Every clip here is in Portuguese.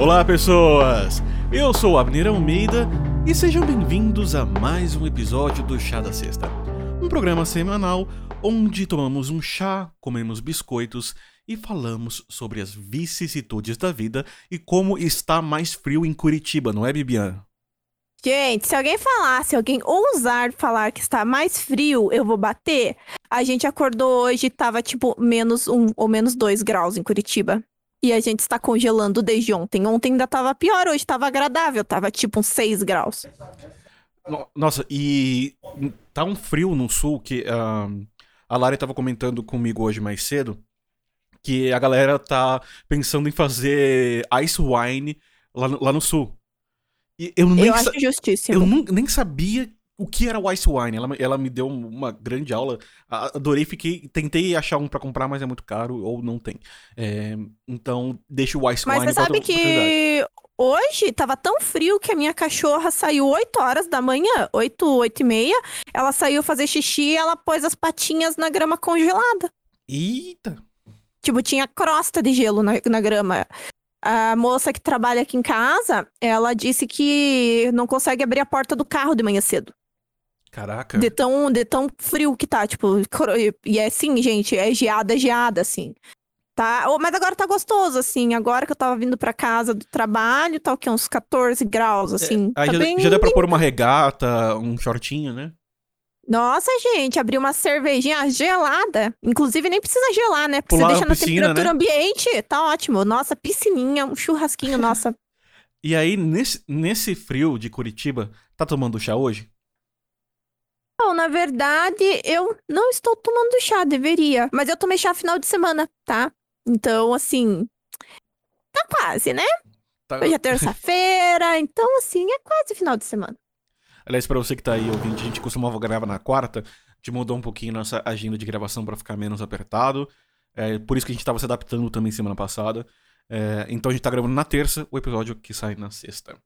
Olá, pessoas! Eu sou Abner Almeida e sejam bem-vindos a mais um episódio do Chá da Sexta, um programa semanal onde tomamos um chá, comemos biscoitos e falamos sobre as vicissitudes da vida e como está mais frio em Curitiba, não é, Bibiana? Gente, se alguém falar, se alguém ousar falar que está mais frio, eu vou bater. A gente acordou hoje e tava tipo menos um ou menos dois graus em Curitiba. E a gente está congelando desde ontem. Ontem ainda tava pior, hoje tava agradável, tava tipo uns 6 graus. Nossa, e tá um frio no sul que uh, a Lari tava comentando comigo hoje mais cedo que a galera tá pensando em fazer ice wine lá no, lá no sul. E eu nem eu acho justíssimo. Eu nem sabia o que era o Ice Wine. Ela, ela me deu uma grande aula. Adorei, fiquei. Tentei achar um para comprar, mas é muito caro ou não tem. É, então, deixa o Ice mas Wine. Mas você sabe que hoje tava tão frio que a minha cachorra saiu 8 horas da manhã, 8, 8 e meia. Ela saiu fazer xixi e ela pôs as patinhas na grama congelada. Eita! Tipo, tinha crosta de gelo na, na grama. A moça que trabalha aqui em casa, ela disse que não consegue abrir a porta do carro de manhã cedo. Caraca. De tão, de tão frio que tá, tipo, e é assim, gente, é geada, geada, assim. Tá? Mas agora tá gostoso, assim. Agora que eu tava vindo pra casa do trabalho, tá o quê? Uns 14 graus, assim. É, aí tá já, bem... já dá pra pôr uma regata, um shortinho, né? Nossa, gente, abrir uma cervejinha gelada. Inclusive, nem precisa gelar, né? Porque Pular você deixa na piscina, temperatura né? ambiente, tá ótimo. Nossa, piscininha, um churrasquinho, nossa. E aí, nesse, nesse frio de Curitiba, tá tomando chá hoje? Não, na verdade, eu não estou tomando chá, deveria. Mas eu tomei chá final de semana, tá? Então, assim. Tá quase, né? Tá... Hoje é terça-feira, então, assim, é quase final de semana. Aliás, para você que tá aí ouvindo, a gente costumava gravar na quarta, a gente mudou um pouquinho nossa agenda de gravação para ficar menos apertado. É, por isso que a gente tava se adaptando também semana passada. É, então a gente tá gravando na terça, o episódio que sai na sexta.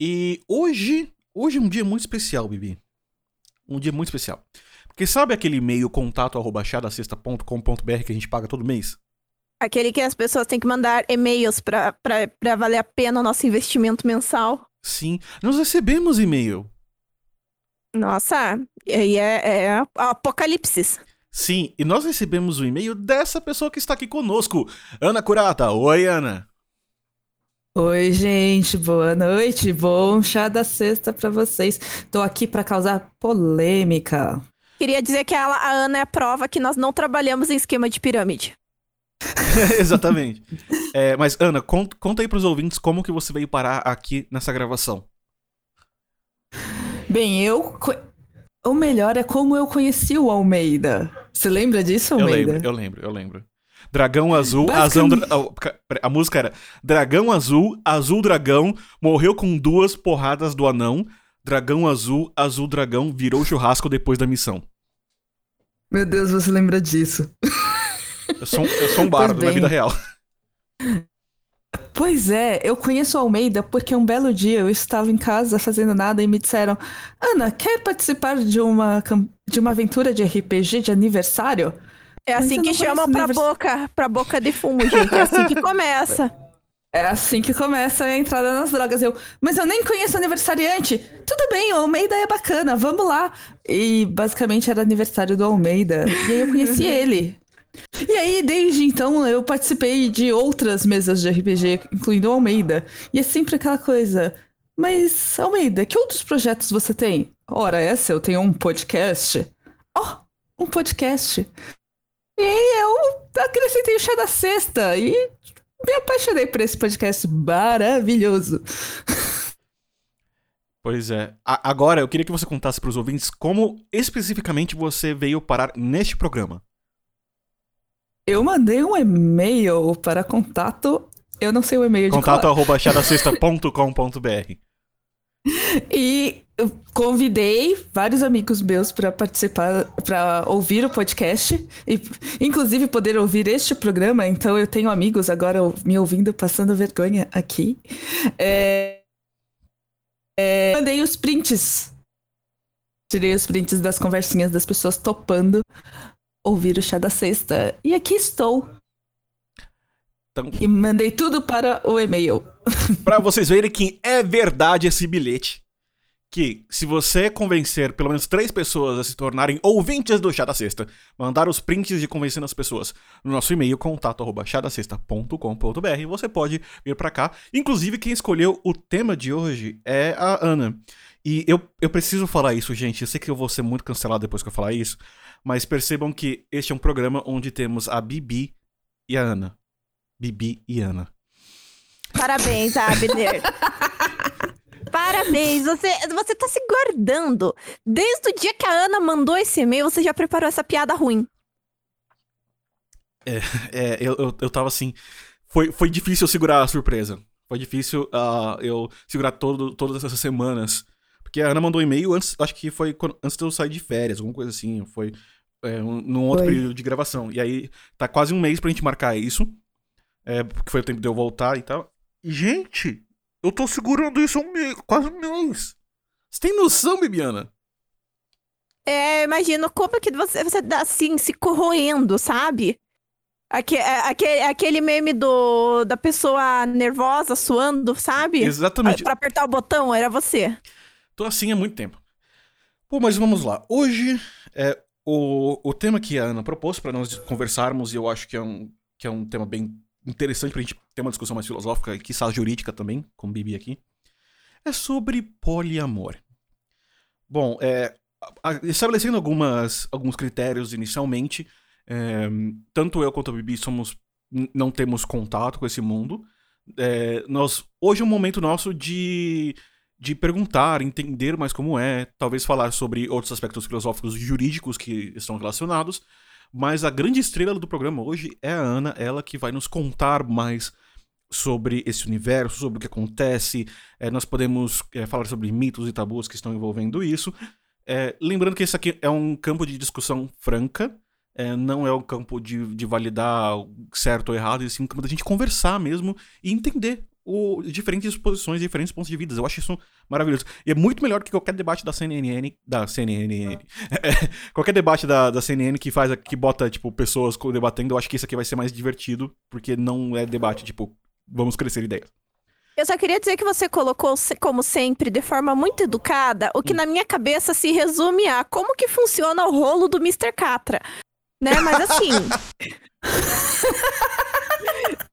E hoje, hoje é um dia muito especial, Bibi um dia muito especial. Porque sabe aquele e-mail contato arroba que a gente paga todo mês? Aquele que as pessoas têm que mandar e-mails para valer a pena o nosso investimento mensal. Sim, nós recebemos e-mail. Nossa, e é, é apocalipse. Sim, e nós recebemos o e-mail dessa pessoa que está aqui conosco, Ana Curata. Oi, Ana. Oi, gente, boa noite. Bom chá da sexta para vocês. Tô aqui para causar polêmica. Queria dizer que ela, a Ana é a prova que nós não trabalhamos em esquema de pirâmide. Exatamente. É, mas, Ana, conta, conta aí pros ouvintes como que você veio parar aqui nessa gravação. Bem, eu. O melhor é como eu conheci o Almeida. Você lembra disso, Almeida? Eu lembro, eu lembro, eu lembro. Dragão Azul, azão, a, a música era Dragão Azul, Azul Dragão, morreu com duas porradas do anão. Dragão Azul, Azul Dragão, virou churrasco depois da missão. Meu Deus, você lembra disso. Eu sou, eu sou um bardo na vida real. Pois é, eu conheço o Almeida porque um belo dia eu estava em casa fazendo nada e me disseram: Ana, quer participar de uma, de uma aventura de RPG de aniversário? É assim que chama pra boca, pra boca de fumo, gente. É assim que começa. É assim que começa a entrada nas drogas. Eu, mas eu nem conheço aniversariante. Tudo bem, o Almeida é bacana, vamos lá. E basicamente era aniversário do Almeida. E aí eu conheci ele. E aí, desde então, eu participei de outras mesas de RPG, incluindo o Almeida. E é sempre aquela coisa. Mas, Almeida, que outros projetos você tem? Ora, essa eu tenho um podcast. Oh, um podcast. E eu acrescentei o chá da sexta e me apaixonei por esse podcast maravilhoso. Pois é. A agora eu queria que você contasse para os ouvintes como especificamente você veio parar neste programa. Eu mandei um e-mail para contato. Eu não sei o e-mail de Contato arroba chadasexta.com.br. E eu convidei vários amigos meus para participar, para ouvir o podcast e, inclusive, poder ouvir este programa. Então, eu tenho amigos agora me ouvindo, passando vergonha aqui. É, é, mandei os prints. Tirei os prints das conversinhas das pessoas topando ouvir o chá da sexta. E aqui estou. Então, E mandei tudo para o e-mail. Pra vocês verem que é verdade esse bilhete. Que se você convencer pelo menos três pessoas a se tornarem ouvintes do Chá da Sexta, mandar os prints de convencendo as pessoas no nosso e-mail contato@chadacesta.com.br, você pode vir pra cá. Inclusive quem escolheu o tema de hoje é a Ana. E eu, eu preciso falar isso, gente. Eu sei que eu vou ser muito cancelado depois que eu falar isso, mas percebam que este é um programa onde temos a Bibi e a Ana. Bibi e Ana. Parabéns, Abner. Parabéns, você, você tá se guardando. Desde o dia que a Ana mandou esse e-mail, você já preparou essa piada ruim. É, eu, eu, eu tava assim. Foi, foi difícil eu segurar a surpresa. Foi difícil ah, eu segurar todo, todas essas semanas. Porque a Ana mandou um e-mail antes, acho que foi quando- antes de eu sair de férias, alguma coisa assim. Foi é, um, num outro Foi. período de gravação. E aí tá quase um mês pra gente marcar isso. É, porque foi o tempo de eu voltar e tal. E, gente, eu tô segurando isso há um mês, quase um mês. Você tem noção, Bibiana? É, imagino como que você, você dá assim, se corroendo, sabe? Aque, é, aquele, aquele meme do, da pessoa nervosa, suando, sabe? Exatamente. Pra apertar o botão, era você. Tô assim há muito tempo. Pô, mas vamos lá. Hoje, é, o, o tema que a Ana propôs para nós conversarmos, e eu acho que é, um, que é um tema bem interessante pra gente ter uma discussão mais filosófica e quiçá jurídica também, com o Bibi aqui, é sobre poliamor. Bom, é, estabelecendo algumas, alguns critérios inicialmente, é, tanto eu quanto a Bibi somos, não temos contato com esse mundo. É, nós, hoje é um momento nosso de de perguntar, entender mais como é, talvez falar sobre outros aspectos filosóficos e jurídicos que estão relacionados, mas a grande estrela do programa hoje é a Ana, ela que vai nos contar mais sobre esse universo, sobre o que acontece. É, nós podemos é, falar sobre mitos e tabus que estão envolvendo isso. É, lembrando que esse aqui é um campo de discussão franca, é, não é um campo de, de validar certo ou errado, e sim um campo da gente conversar mesmo e entender o, diferentes posições, diferentes pontos de vista. Eu acho isso maravilhoso. E é muito melhor que qualquer debate da CNN. Da CNN. qualquer debate da, da CNN que faz que bota, tipo, pessoas debatendo. Eu acho que esse aqui vai ser mais divertido, porque não é debate, tipo, vamos crescer ideias. Eu só queria dizer que você colocou, como sempre, de forma muito educada, o que na minha cabeça se resume a como que funciona o rolo do Mr. Catra. Né? Mas assim.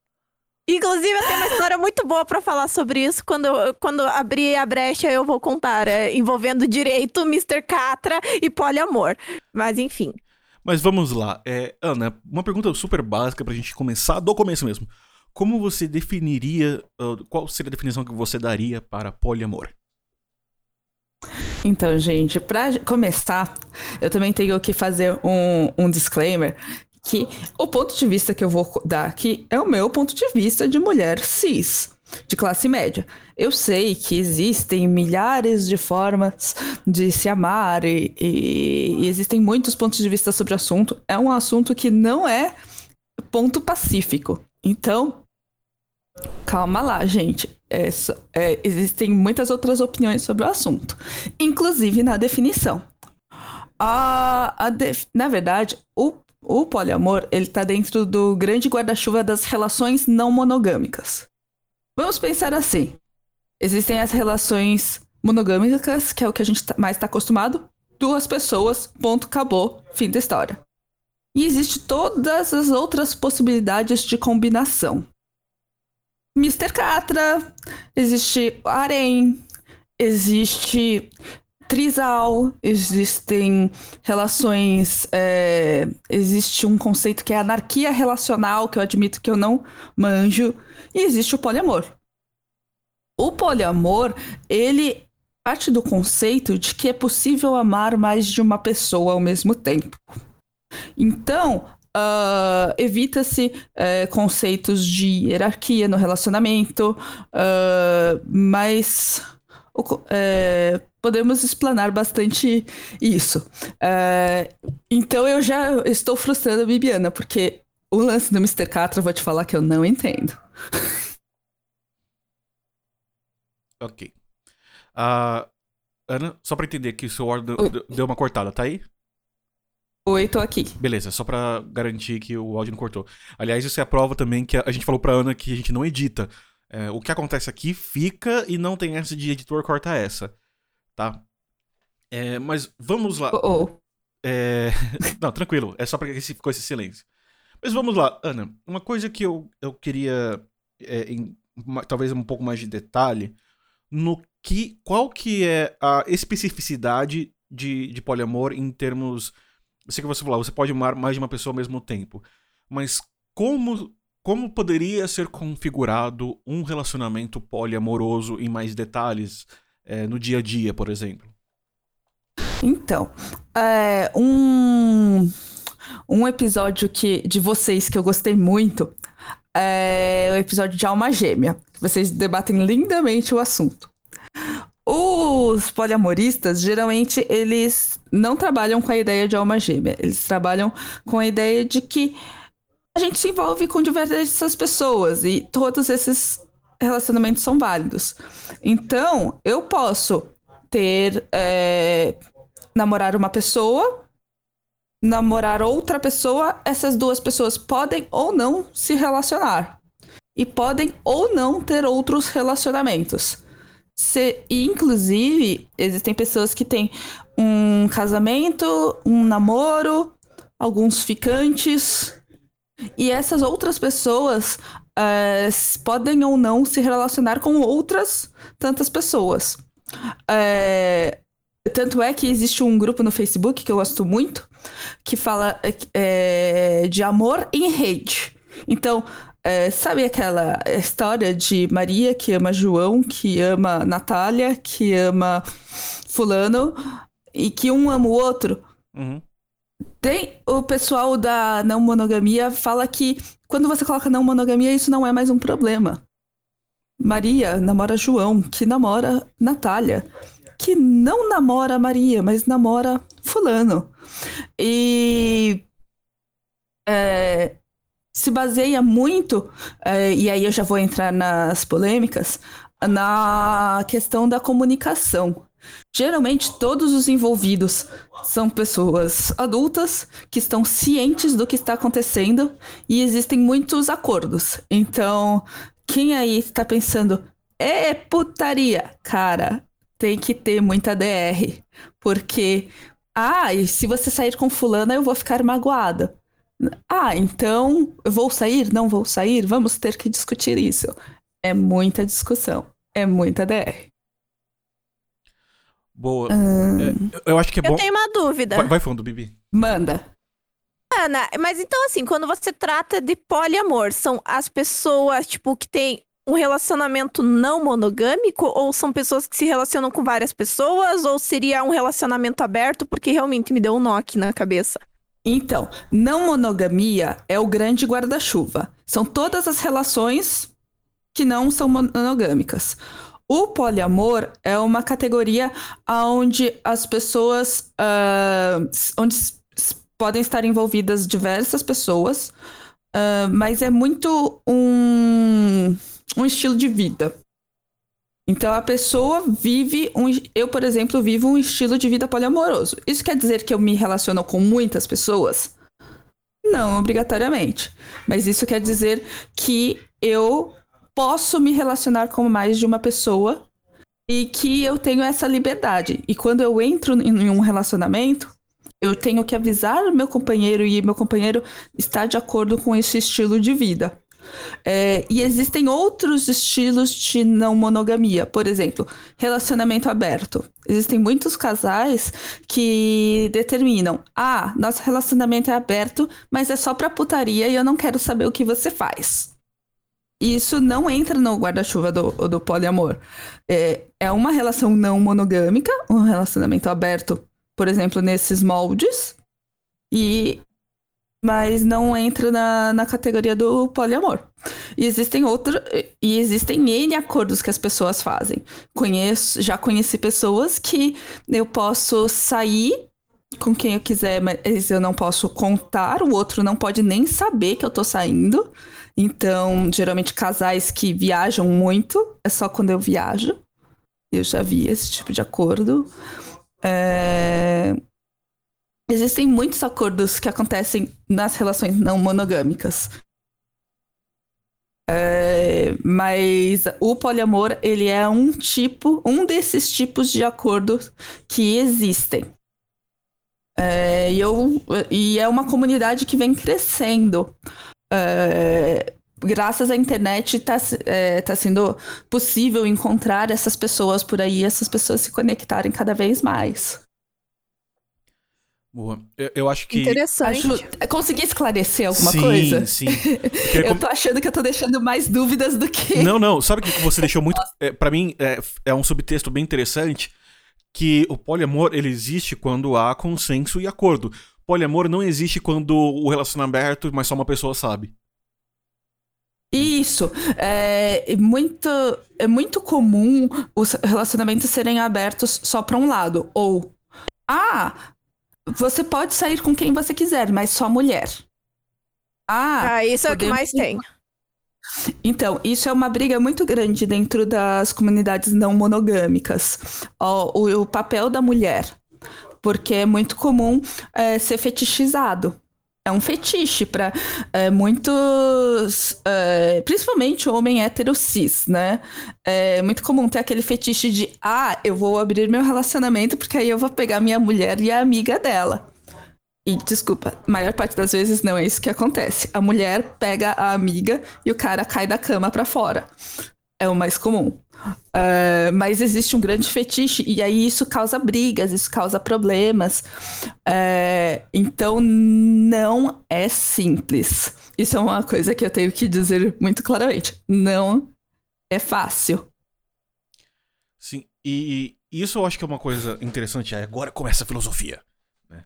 Inclusive, eu tenho uma história muito boa pra falar sobre isso. Quando, quando abrir a brecha, eu vou contar. é, envolvendo direito, Mr. Catra e poliamor. Mas enfim. Mas vamos lá. É, Ana, uma pergunta super básica pra gente começar do começo mesmo. Como você definiria. ah, qual seria a definição que você daria para poliamor? Então, gente, pra começar, eu também tenho que fazer um, um disclaimer que o ponto de vista que eu vou dar aqui é o meu ponto de vista de mulher cis, de classe média. Eu sei que existem milhares de formas de se amar e, e- e existem muitos pontos de vista sobre o assunto. É um assunto que não é ponto pacífico. Então, calma lá, gente. É é, existem muitas outras opiniões sobre o assunto, inclusive na definição. A, a def- na verdade, o, o poliamor ele está dentro do grande guarda-chuva das relações não monogâmicas. Vamos pensar assim: existem as relações monogâmicas, que é o que a gente tá- mais está acostumado, duas pessoas, ponto, acabou, fim da história. E existe todas as outras possibilidades de combinação. Mr. Catra, existe harém, existe trisal, existem relações, é, existe um conceito que é anarquia relacional, que eu admito que eu não manjo, e existe o poliamor. O poliamor, ele parte do conceito de que é possível amar mais de uma pessoa ao mesmo tempo. Então, ah, evita-se eh, conceitos de hierarquia no relacionamento, ah, mas eh, podemos explanar bastante isso. Eh, então, eu já estou frustrando a Bibiana, porque o lance do Mr. Catra, eu vou te falar que eu não entendo. Ok. Ah, Ana, só pra entender que o seu áudio deu, uma cortada, tá aí? Oi, tô aqui. Beleza, só pra garantir que o áudio não cortou. Aliás, isso é a prova também que a, a gente falou pra Ana que a gente não edita. É, o que acontece aqui fica e não tem essa de editor corta essa, tá? É, mas vamos lá. Oh, oh. É... Não, tranquilo, é só pra que ficou esse silêncio. Mas vamos lá, Ana. Uma coisa que eu, eu queria, é, em, uma- talvez um pouco mais de detalhe, no que, qual que é a especificidade de, de poliamor em termos. Eu sei que você falou, você pode amar mais de uma pessoa ao mesmo tempo, mas como, como poderia ser configurado um relacionamento poliamoroso em mais detalhes é, no dia a dia, por exemplo? Então, é, um, um episódio que, de vocês que eu gostei muito é o episódio de Alma Gêmea. Vocês debatem lindamente o assunto. Os poliamoristas, geralmente, eles não trabalham com a ideia de alma gêmea. Eles trabalham com a ideia de que a gente se envolve com diversas pessoas e todos esses relacionamentos são válidos. Então, eu posso ter é, namorar uma pessoa, namorar outra pessoa, essas duas pessoas podem ou não se relacionar. E podem ou não ter outros relacionamentos. Se, inclusive, existem pessoas que têm um casamento, um namoro, alguns ficantes. E essas outras pessoas eh, podem ou não se relacionar com outras tantas pessoas. É, tanto é que existe um grupo no Facebook que eu gosto muito, que fala é, de amor em rede. Então, é, sabe aquela história de Maria que ama João, que ama Natália, que ama Fulano, e que um ama o outro? Uhum. Tem o pessoal da não monogamia fala que quando você coloca não monogamia, isso não é mais um problema. Maria namora João, que namora Natália, que não namora Maria, mas namora Fulano. E é, se baseia muito, é, e aí eu já vou entrar nas polêmicas, na questão da comunicação. Geralmente, todos os envolvidos são pessoas adultas que estão cientes do que está acontecendo e existem muitos acordos. Então, quem aí está pensando, é putaria? Cara, tem que ter muita DR. Porque, ah, e se você sair com fulana, eu vou ficar magoada. Ah, então eu vou sair? Não vou sair? Vamos ter que discutir isso. É muita discussão. É muita DR. Boa. É, eu- eu acho que é Eu bom. tenho uma dúvida. Vai, vai fundo, Bibi. manda. Ana, mas então assim, quando você trata de poliamor, são as pessoas, tipo, que têm um relacionamento não monogâmico ou são pessoas que se relacionam com várias pessoas ou seria um relacionamento aberto? Porque realmente me deu um nó aqui na cabeça. Então, não monogamia é o grande guarda-chuva. São todas as relações que não são monogâmicas. O poliamor é uma categoria onde as pessoas, s- onde podem estar envolvidas diversas pessoas, ah, mas é muito um, um estilo de vida. Então a pessoa vive um, eu, por exemplo, vivo um estilo de vida poliamoroso. Isso quer dizer que eu me relaciono com muitas pessoas? Não, obrigatoriamente. Mas isso quer dizer que eu posso me relacionar com mais de uma pessoa e que eu tenho essa liberdade. E quando eu entro em um relacionamento, eu tenho que avisar meu companheiro e meu companheiro está de acordo com esse estilo de vida. É, e existem outros estilos de não monogamia, por exemplo, relacionamento aberto. Existem muitos casais que determinam: ah, nosso relacionamento é aberto, mas é só pra putaria e eu não quero saber o que você faz. Isso não entra no guarda-chuva do, do poliamor. É, é uma relação não monogâmica, um relacionamento aberto, por exemplo, nesses moldes, e mas não entra na, na categoria do poliamor. E existem outros, e existem N acordos que as pessoas fazem. Conheço, já conheci pessoas que eu posso sair com quem eu quiser, mas eu não posso contar, o outro não pode nem saber que eu tô saindo. Então, geralmente casais que viajam muito, é só quando eu viajo. Eu já vi esse tipo de acordo. É, existem muitos acordos que acontecem nas relações não monogâmicas. É, mas o poliamor, ele é um tipo, um desses tipos de acordos que existem. É, e, eu, e é uma comunidade que vem crescendo. É, graças à internet está é, tá sendo possível encontrar essas pessoas por aí, essas pessoas se conectarem cada vez mais. Boa. Eu, eu acho que. Interessante. Acho... Consegui esclarecer alguma sim, coisa? Sim, Eu tô achando que eu tô deixando mais dúvidas do que. Não, não. Sabe o que você deixou muito. É, para mim, é, é um subtexto bem interessante. Que o poliamor ele existe quando há consenso e acordo. Poliamor não existe quando o relacionamento é aberto, mas só uma pessoa sabe. Isso. É muito, é muito comum os relacionamentos serem abertos só para um lado. Ou, ah, você pode sair com quem você quiser, mas só mulher. Ah, ah isso é o que mais tem. Então, isso é uma briga muito grande dentro das comunidades não monogâmicas. O, o, o papel da mulher. Porque é muito comum é, ser fetichizado é um fetiche para é, muitos, é, principalmente homem hétero cis, né? É muito comum ter aquele fetiche de, ah, eu vou abrir meu relacionamento porque aí eu vou pegar minha mulher e a amiga dela. E desculpa, a maior parte das vezes não é isso que acontece. A mulher pega a amiga e o cara cai da cama para fora. É o mais comum. Uh, mas existe um grande fetiche, e aí isso causa brigas, isso causa problemas. Uh, então não é simples. Isso é uma coisa que eu tenho que dizer muito claramente. Não é fácil. Sim, e, isso eu acho que é uma coisa interessante. Agora começa a filosofia. Né?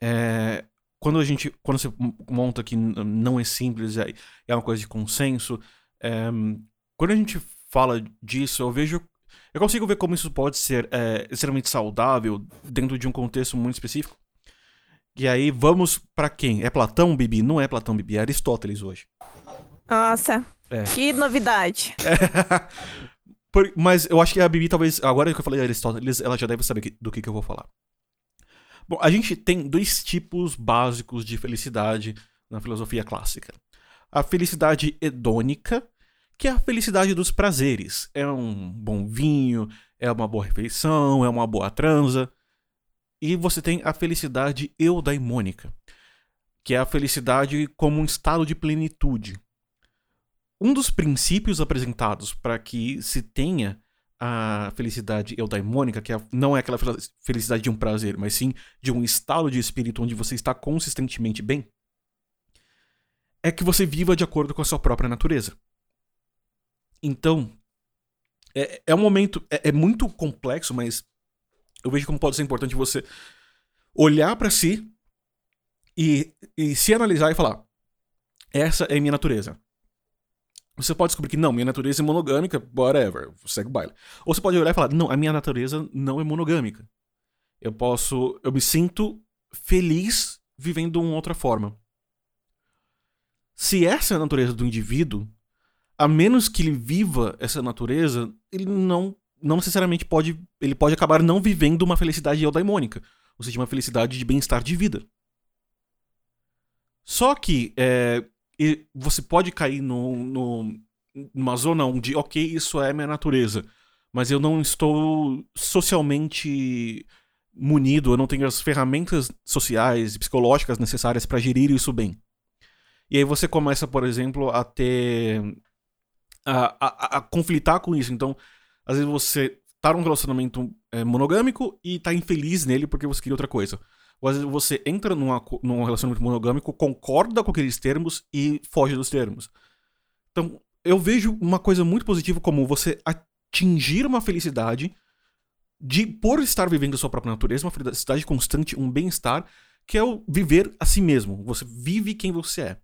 É, quando a gente. Quando você monta que não é simples, é, é uma coisa de consenso. É, quando a gente fala disso, eu vejo. Eu consigo ver como isso pode ser é, extremamente saudável dentro de um contexto muito específico. E aí, vamos para quem? É Platão, Bibi? Não é Platão, Bibi, é Aristóteles hoje. Nossa, é. que novidade. É. Por, mas eu acho que a Bibi, talvez, agora que eu falei Aristóteles, ela já deve saber do que, que eu vou falar. Bom, a gente tem dois tipos básicos de felicidade na filosofia clássica: a felicidade hedônica que é a felicidade dos prazeres. É um bom vinho, é uma boa refeição, é uma boa transa. E você tem a felicidade eudaimônica, que é a felicidade como um estado de plenitude. Um dos princípios apresentados para que se tenha a felicidade eudaimônica, que é, não é aquela felicidade de um prazer, mas sim de um estado de espírito onde você está consistentemente bem, é que você viva de acordo com a sua própria natureza. Então, é, é um momento. É, é, muito complexo, mas eu vejo como pode ser importante você olhar para si e, e se analisar e falar: essa é minha natureza. Você pode descobrir que não, minha natureza é monogâmica, whatever, segue o baile. Ou você pode olhar e falar: não, a minha natureza não é monogâmica. Eu posso. Eu me sinto feliz vivendo uma outra forma. Se essa é a natureza do indivíduo, a menos que ele viva essa natureza, ele não, não necessariamente pode. Ele pode acabar não vivendo uma felicidade eudaimônica, ou seja, uma felicidade de bem-estar de vida. Só que é, você pode cair no, no, numa zona onde, ok, isso é minha natureza, mas eu não estou socialmente munido, eu não tenho as ferramentas sociais e psicológicas necessárias para gerir isso bem. E aí você começa, por exemplo, a ter a, a, a conflitar com isso. Então, às vezes você tá num relacionamento é, monogâmico e tá infeliz nele porque você queria outra coisa. Ou às vezes você entra numa, num relacionamento monogâmico, concorda com aqueles termos e foge dos termos. Então, eu vejo uma coisa muito positiva como você atingir uma felicidade de por estar vivendo a sua própria natureza, uma felicidade constante, um bem-estar, que é o viver a si mesmo. Você vive quem você é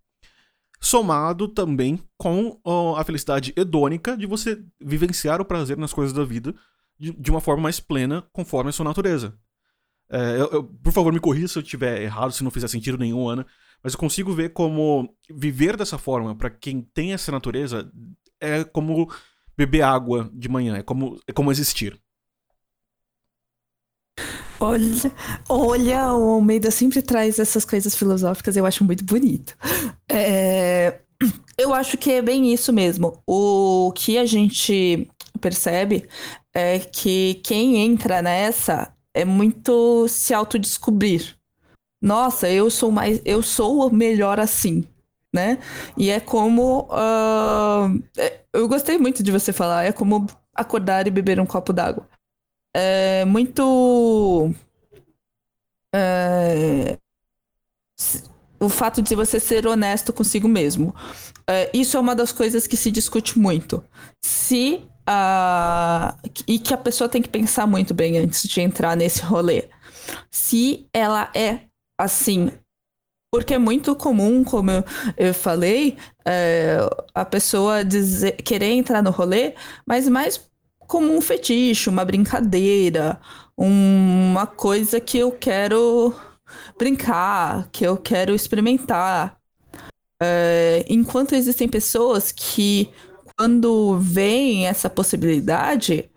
somado também com a felicidade hedônica de você vivenciar o prazer nas coisas da vida de, de uma forma mais plena, conforme a sua natureza. É, eu, eu, por favor, me corrija se eu estiver errado, se não fizer sentido nenhum, Ana, mas eu consigo ver como viver dessa forma, para quem tem essa natureza, é como beber água de manhã, é como, é como existir. Olha, olha, o Almeida sempre traz essas coisas filosóficas, eu acho muito bonito. É, eu acho que é bem isso mesmo. O que a gente percebe é que quem entra nessa é muito se autodescobrir. Nossa, eu sou mais, eu sou melhor assim, né? E é como uh, eu gostei muito de você falar, é como acordar e beber um copo d'água. É muito é, o fato de você ser honesto consigo mesmo. É, isso é uma das coisas que se discute muito. Se a. E que a pessoa tem que pensar muito bem antes de entrar nesse rolê. Se ela é assim. Porque é muito comum, como eu, eu falei, é, a pessoa dizer, querer entrar no rolê, mas mais como um fetiche, uma brincadeira, uma coisa que eu quero brincar, que eu quero experimentar. É, enquanto existem pessoas que quando vem essa possibilidade,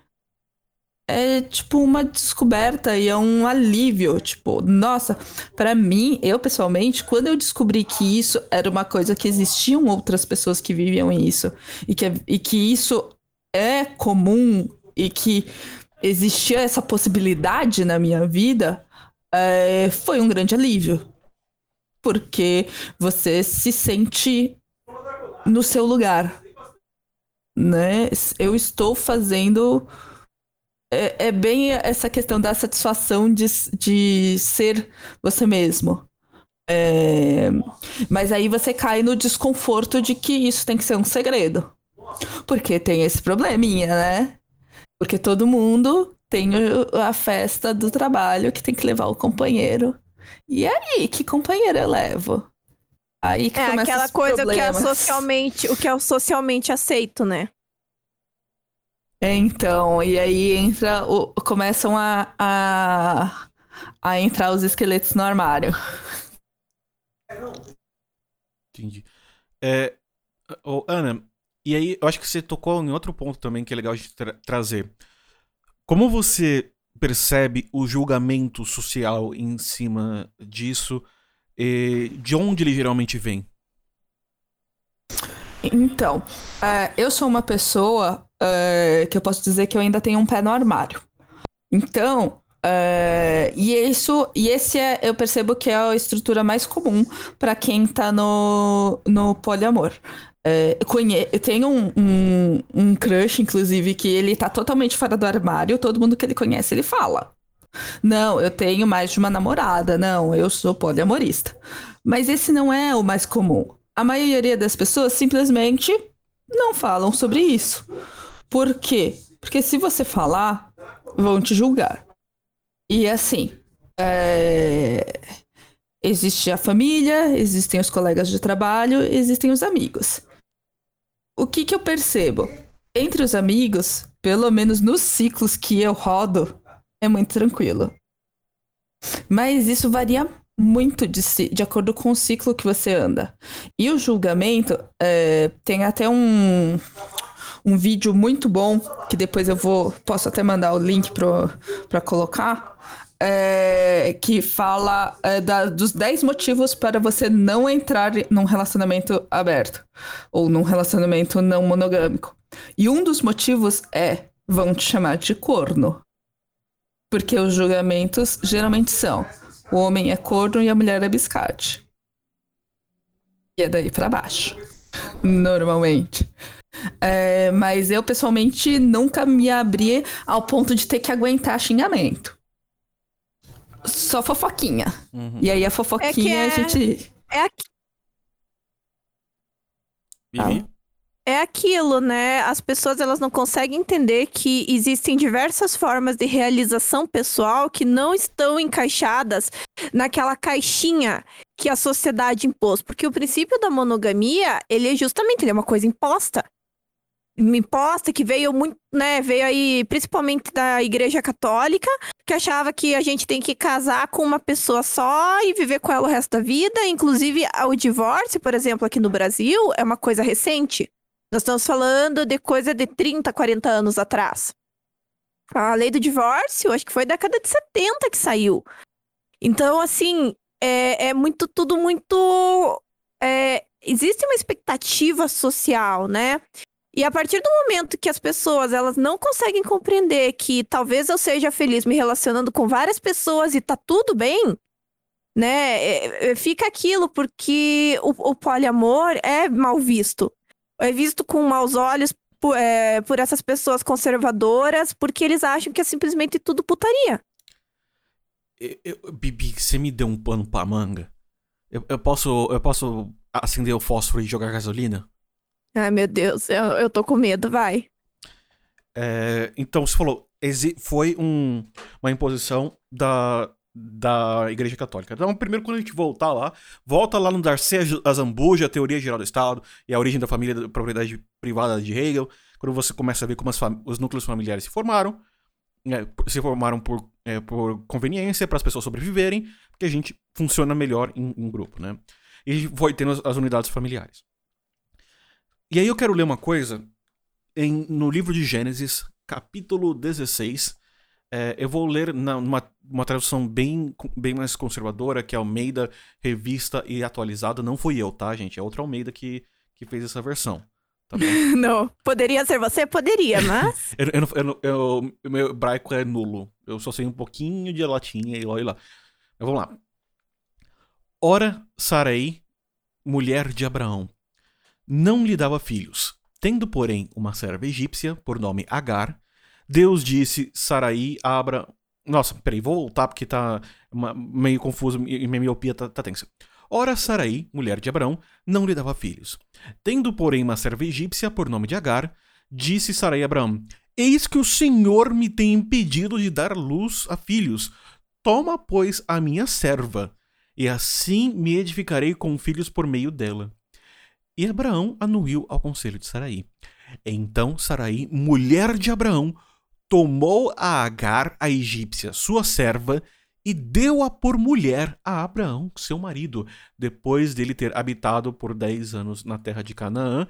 é tipo uma descoberta e é um alívio. Tipo, nossa, para mim, eu pessoalmente, quando eu descobri que isso era uma coisa que existiam outras pessoas que viviam isso e que, e que isso é comum e que existia essa possibilidade na minha vida, é, foi um grande alívio. Porque você se sente no seu lugar né? Eu estou fazendo. É, é bem essa questão da satisfação de, de ser você mesmo. É... Mas aí você cai no desconforto de que isso tem que ser um segredo. Porque tem esse probleminha, né? Porque todo mundo tem a festa do trabalho que tem que levar o companheiro. E aí, que companheiro eu levo? Aí que é aquela coisa problemas. que é socialmente, o que é socialmente aceito, né? É, então, e aí entra, o, começam a, a, a entrar os esqueletos no armário. Entendi. É, oh, Ana, e aí eu acho que você tocou em outro ponto também que é legal a gente tra trazer. Como você percebe o julgamento social em cima disso? de onde ele geralmente vem? Então, uh, eu sou uma pessoa uh, que eu posso dizer que eu ainda tenho um pé no armário. Então, uh, e isso, e esse é, eu percebo que é a estrutura mais comum para quem tá no, no poliamor. Uh, conhe... Tenho um, um, um crush, inclusive, que ele tá totalmente fora do armário, todo mundo que ele conhece, ele fala. Não, eu tenho mais de uma namorada. Não, eu sou poliamorista. Mas esse não é o mais comum. A maioria das pessoas simplesmente não falam sobre isso. Por quê? Porque se você falar, vão te julgar. E assim, é... existe a família, existem os colegas de trabalho, existem os amigos. O que, que eu percebo? Entre os amigos, pelo menos nos ciclos que eu rodo, é muito tranquilo. Mas isso varia muito de, de acordo com o ciclo que você anda. E o julgamento é, tem até um, um vídeo muito bom, que depois eu vou. Posso até mandar o link para colocar. É, que fala é, da, dos 10 motivos para você não entrar num relacionamento aberto ou num relacionamento não monogâmico. E um dos motivos é vão te chamar de corno. Porque os julgamentos geralmente são o homem é corno e a mulher é biscate. E é daí para baixo. Normalmente. É, mas eu, pessoalmente, nunca me abri ao ponto de ter que aguentar xingamento. Só fofoquinha. Uhum. E aí a fofoquinha é é... a gente. É aqui. Ah é aquilo, né? As pessoas elas não conseguem entender que existem diversas formas de realização pessoal que não estão encaixadas naquela caixinha que a sociedade impôs, porque o princípio da monogamia, ele é justamente ele é uma coisa imposta. Imposta que veio muito, né, veio aí principalmente da Igreja Católica, que achava que a gente tem que casar com uma pessoa só e viver com ela o resto da vida, inclusive o divórcio, por exemplo, aqui no Brasil, é uma coisa recente. Nós estamos falando de coisa de 30, 40 anos atrás. A lei do divórcio, acho que foi década de 70 que saiu. Então, assim, é, é muito, tudo muito. É, existe uma expectativa social, né? E a partir do momento que as pessoas elas não conseguem compreender que talvez eu seja feliz me relacionando com várias pessoas e tá tudo bem, né? É, é, fica aquilo porque o, o poliamor é mal visto. É visto com maus olhos por, é, por essas pessoas conservadoras, porque eles acham que é simplesmente tudo putaria. Eu, eu, Bibi, você me deu um pano pra manga? Eu, eu, posso, eu posso acender o fósforo e jogar gasolina? Ai, meu Deus, eu, eu tô com medo, vai. É, então, você falou, foi um, uma imposição da, da Igreja Católica. Então, primeiro, quando a gente voltar lá, volta lá no Darcy Azambuja, a Teoria Geral do Estado e a origem da família da propriedade privada de Hegel, quando você começa a ver como os núcleos familiares se formaram, é, se formaram por, é, por conveniência para as pessoas sobreviverem, porque a gente funciona melhor em, em grupo, né? E foi tendo as, as, unidades familiares. E aí eu quero ler uma coisa em, no livro de Gênesis, capítulo 16, é, eu vou ler na, numa uma tradução bem, bem mais conservadora, que é Almeida Revista e Atualizada. Não fui eu, tá, gente? É outra Almeida que, que fez essa versão. Tá não, poderia ser você? Poderia, mas. eu, eu, eu, eu, o meu hebraico é nulo. Eu só sei um pouquinho de latim e lá e lá. Mas vamos lá. Ora, Sarai, mulher de Abraão, não lhe dava filhos. Tendo, porém, uma serva egípcia, por nome Agar, Deus disse Saraí abra. Nossa, peraí, vou voltar porque tá meio confuso e minha miopia tá, tá tensa. Ora, Saraí, mulher de Abraão, não lhe dava filhos. Tendo, porém, uma serva egípcia por nome de Agar, disse Sarai a Abraão: Eis que o Senhor me tem impedido de dar luz a filhos. Toma, pois, a minha serva, e assim me edificarei com filhos por meio dela. E Abraão anuiu ao conselho de Saraí. Então Saraí, mulher de Abraão, tomou a Agar, a egípcia, sua serva, e deu-a por mulher a Abraão, seu marido, depois dele ter habitado por 10 anos na terra de Canaã.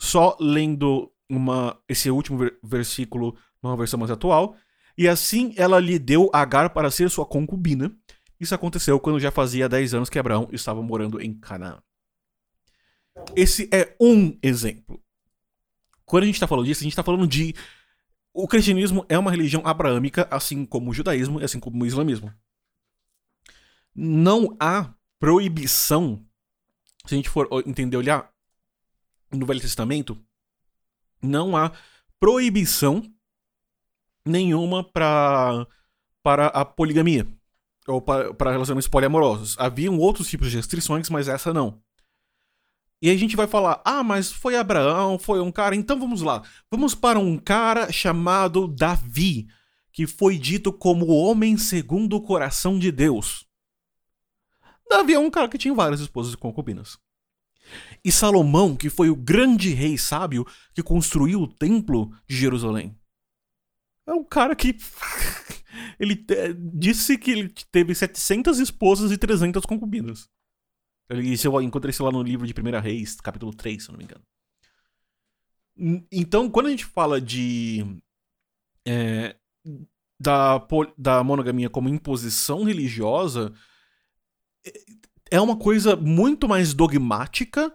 Só lendo uma, esse último versículo numa versão mais atual. E assim ela lhe deu Agar para ser sua concubina. Isso aconteceu quando já fazia 10 anos que Abraão estava morando em Canaã. Esse é um exemplo. Quando a gente está falando disso, a gente está falando de o cristianismo é uma religião abraâmica, assim como o judaísmo e assim como o islamismo. Não há proibição, se a gente for entender, olhar no Velho Testamento, não há proibição nenhuma para para a poligamia ou para, para relacionamentos poliamorosos. Haviam outros tipos de restrições, mas essa não. E a gente vai falar: ah, mas foi Abraão, foi um cara. Então vamos lá. Vamos para um cara chamado Davi, que foi dito como o homem segundo o coração de Deus. Davi é um cara que tinha várias esposas e concubinas. E Salomão, que foi o grande rei sábio que construiu o templo de Jerusalém. É um cara que. ele disse que ele teve 700 esposas e 300 concubinas. Isso eu encontrei isso lá no livro de Primeira Reis, capítulo 3, se eu não me engano. Então, quando a gente fala de. É, da, da monogamia como imposição religiosa, é uma coisa muito mais dogmática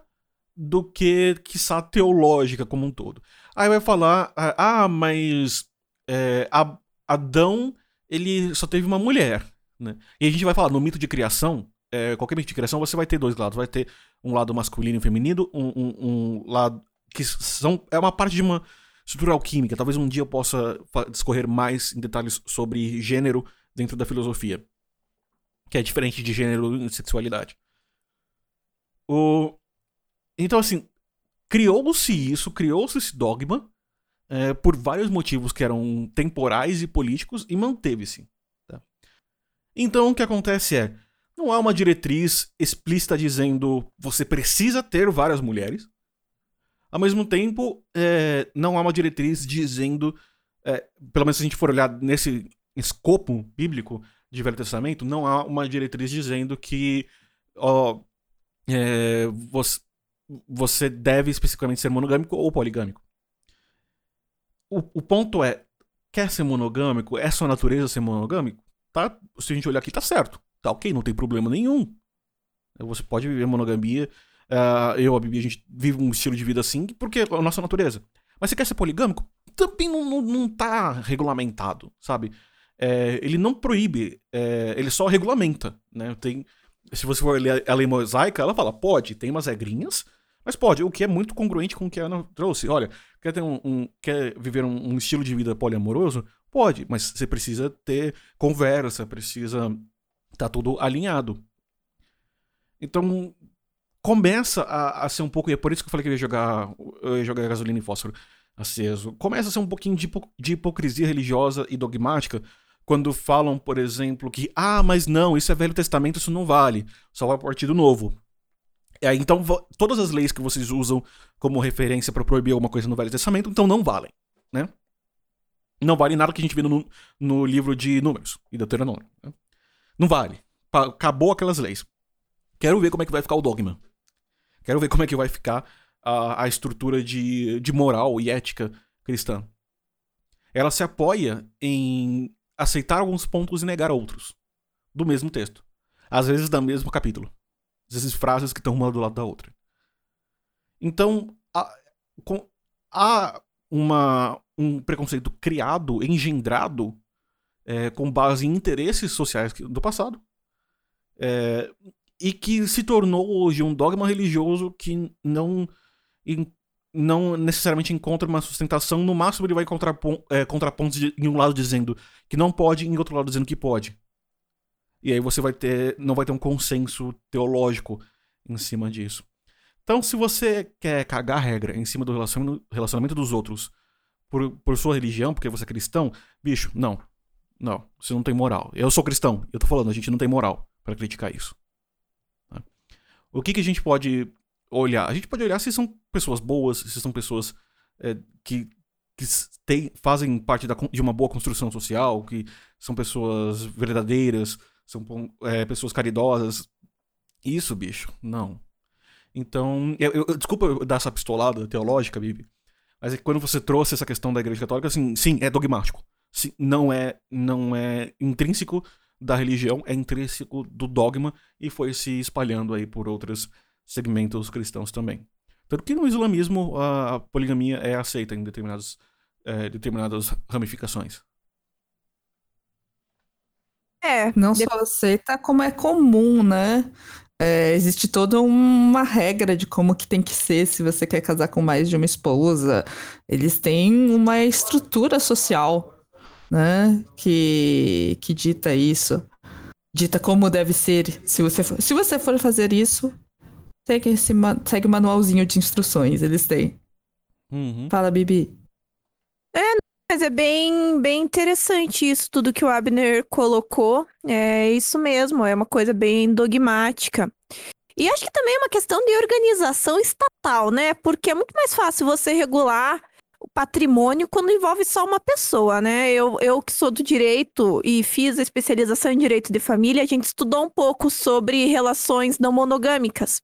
do que, quiçá, teológica como um todo. Aí vai falar, ah, mas é, Adão, ele só teve uma mulher, né? E a gente vai falar, no mito de criação, é, qualquer mito de criação, você vai ter dois lados. Vai ter um lado masculino e feminino, um, um, um lado que são é uma parte de uma estrutura alquímica. Talvez um dia eu possa discorrer mais em detalhes sobre gênero dentro da filosofia, que é diferente de gênero e sexualidade. O... Então, assim, criou-se isso, criou-se esse dogma é, por vários motivos que eram temporais e políticos e manteve-se. Tá? Então, o que acontece é não há uma diretriz explícita dizendo você precisa ter várias mulheres. Ao mesmo tempo, é, não há uma diretriz dizendo, é, pelo menos se a gente for olhar nesse escopo bíblico de Velho Testamento, não há uma diretriz dizendo que ó, é, você, você deve especificamente ser monogâmico ou poligâmico. O, o ponto é, quer ser monogâmico, é sua natureza ser monogâmico, tá? Se a gente olhar aqui, tá certo. Tá ok, não tem problema nenhum. Você pode viver monogamia. Uh, eu, a Bibi, a gente vive um estilo de vida assim porque é a nossa natureza. Mas você quer ser poligâmico? Também não, não, não tá regulamentado, sabe? É, ele não proíbe, é, ele só regulamenta, né? Tem, se você for ler a lei mosaica, ela fala, pode, tem umas regrinhas, mas pode, o que é muito congruente com o que a Ana trouxe. Olha, quer, ter um, um quer viver um, um, estilo de vida poliamoroso? Pode, mas você precisa ter conversa, precisa tá tudo alinhado. Então, começa a, a, ser um pouco, e é por isso que eu falei que eu ia jogar, eu ia jogar gasolina e fósforo aceso. Começa a ser um pouquinho de, de hipocrisia religiosa e dogmática quando falam, por exemplo, que, ah, mas não, isso é Velho Testamento, isso não vale, só vai a partir do Novo. É, então, todas as leis que vocês usam como referência para proibir alguma coisa no Velho Testamento, então não valem, né? Não vale nada que a gente vê no, no livro de Números e Deuteronômio. Né? Não vale. Acabou aquelas leis. Quero ver como é que vai ficar o dogma. Quero ver como é que vai ficar a, a estrutura de, de moral e ética cristã. Ela se apoia em aceitar alguns pontos e negar outros. Do mesmo texto. Às vezes do mesmo capítulo às vezes frases que estão uma do lado da outra. Então, há, com, há uma, um preconceito criado, engendrado, é, com base em interesses sociais do passado, é, e que se tornou hoje um dogma religioso que não, in, não necessariamente encontra uma sustentação. No máximo, ele vai encontrar é, contrapontos de, em um lado dizendo que não pode, e em outro lado dizendo que pode. E aí você vai ter, não vai ter um consenso teológico em cima disso. Então, se você quer cagar regra em cima do relacionamento dos outros por, por sua religião, porque você é cristão, bicho, não. Não, você não tem moral. Eu sou cristão, eu tô falando, a gente não tem moral para criticar isso. Tá? O que, que a gente pode olhar? A gente pode olhar se são pessoas boas, se são pessoas é, que, que tem, fazem parte da, de uma boa construção social, que são pessoas verdadeiras, são é, pessoas caridosas. Isso, bicho, não. Então, eu, eu, desculpa eu dar essa pistolada teológica, Bibi, mas é que quando você trouxe essa questão da Igreja Católica, assim, sim, é dogmático. Sim, não é, não é intrínseco da religião, é intrínseco do dogma e foi se espalhando aí por outros segmentos cristãos também. Tanto que no islamismo a poligamia é aceita em determinadas, é, determinadas ramificações. É. Não só aceita, como é comum, né? É, existe toda uma regra de como que tem que ser se você quer casar com mais de uma esposa. Eles têm uma estrutura social, né? Que, que dita isso. Dita como deve ser. Se você for, se você for fazer isso, segue, esse, segue o manualzinho de instruções. Eles têm. Uhum. Fala, Bibi. É, mas é bem, bem interessante isso, tudo que o Abner colocou. É isso mesmo, é uma coisa bem dogmática. E acho que também é uma questão de organização estatal, né? Porque é muito mais fácil você regular o patrimônio quando envolve só uma pessoa, né? Eu, eu que sou do direito e fiz a especialização em direito de família, a gente estudou um pouco sobre relações não monogâmicas.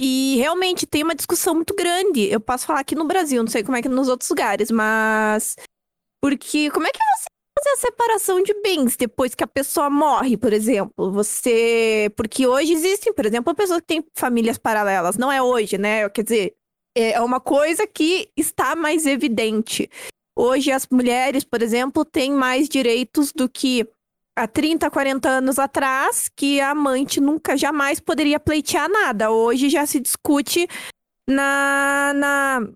E realmente tem uma discussão muito grande. Eu posso falar aqui no Brasil, não sei como é que é nos outros lugares, mas. Porque como é que você fazer a separação de bens depois que a pessoa morre, por exemplo? Você. Porque hoje existem, por exemplo, pessoas que têm famílias paralelas. Não é hoje, né? Quer dizer, é uma coisa que está mais evidente. Hoje as mulheres, por exemplo, têm mais direitos do que há 30, 40 anos atrás que a amante nunca jamais poderia pleitear nada. Hoje já se discute na, na,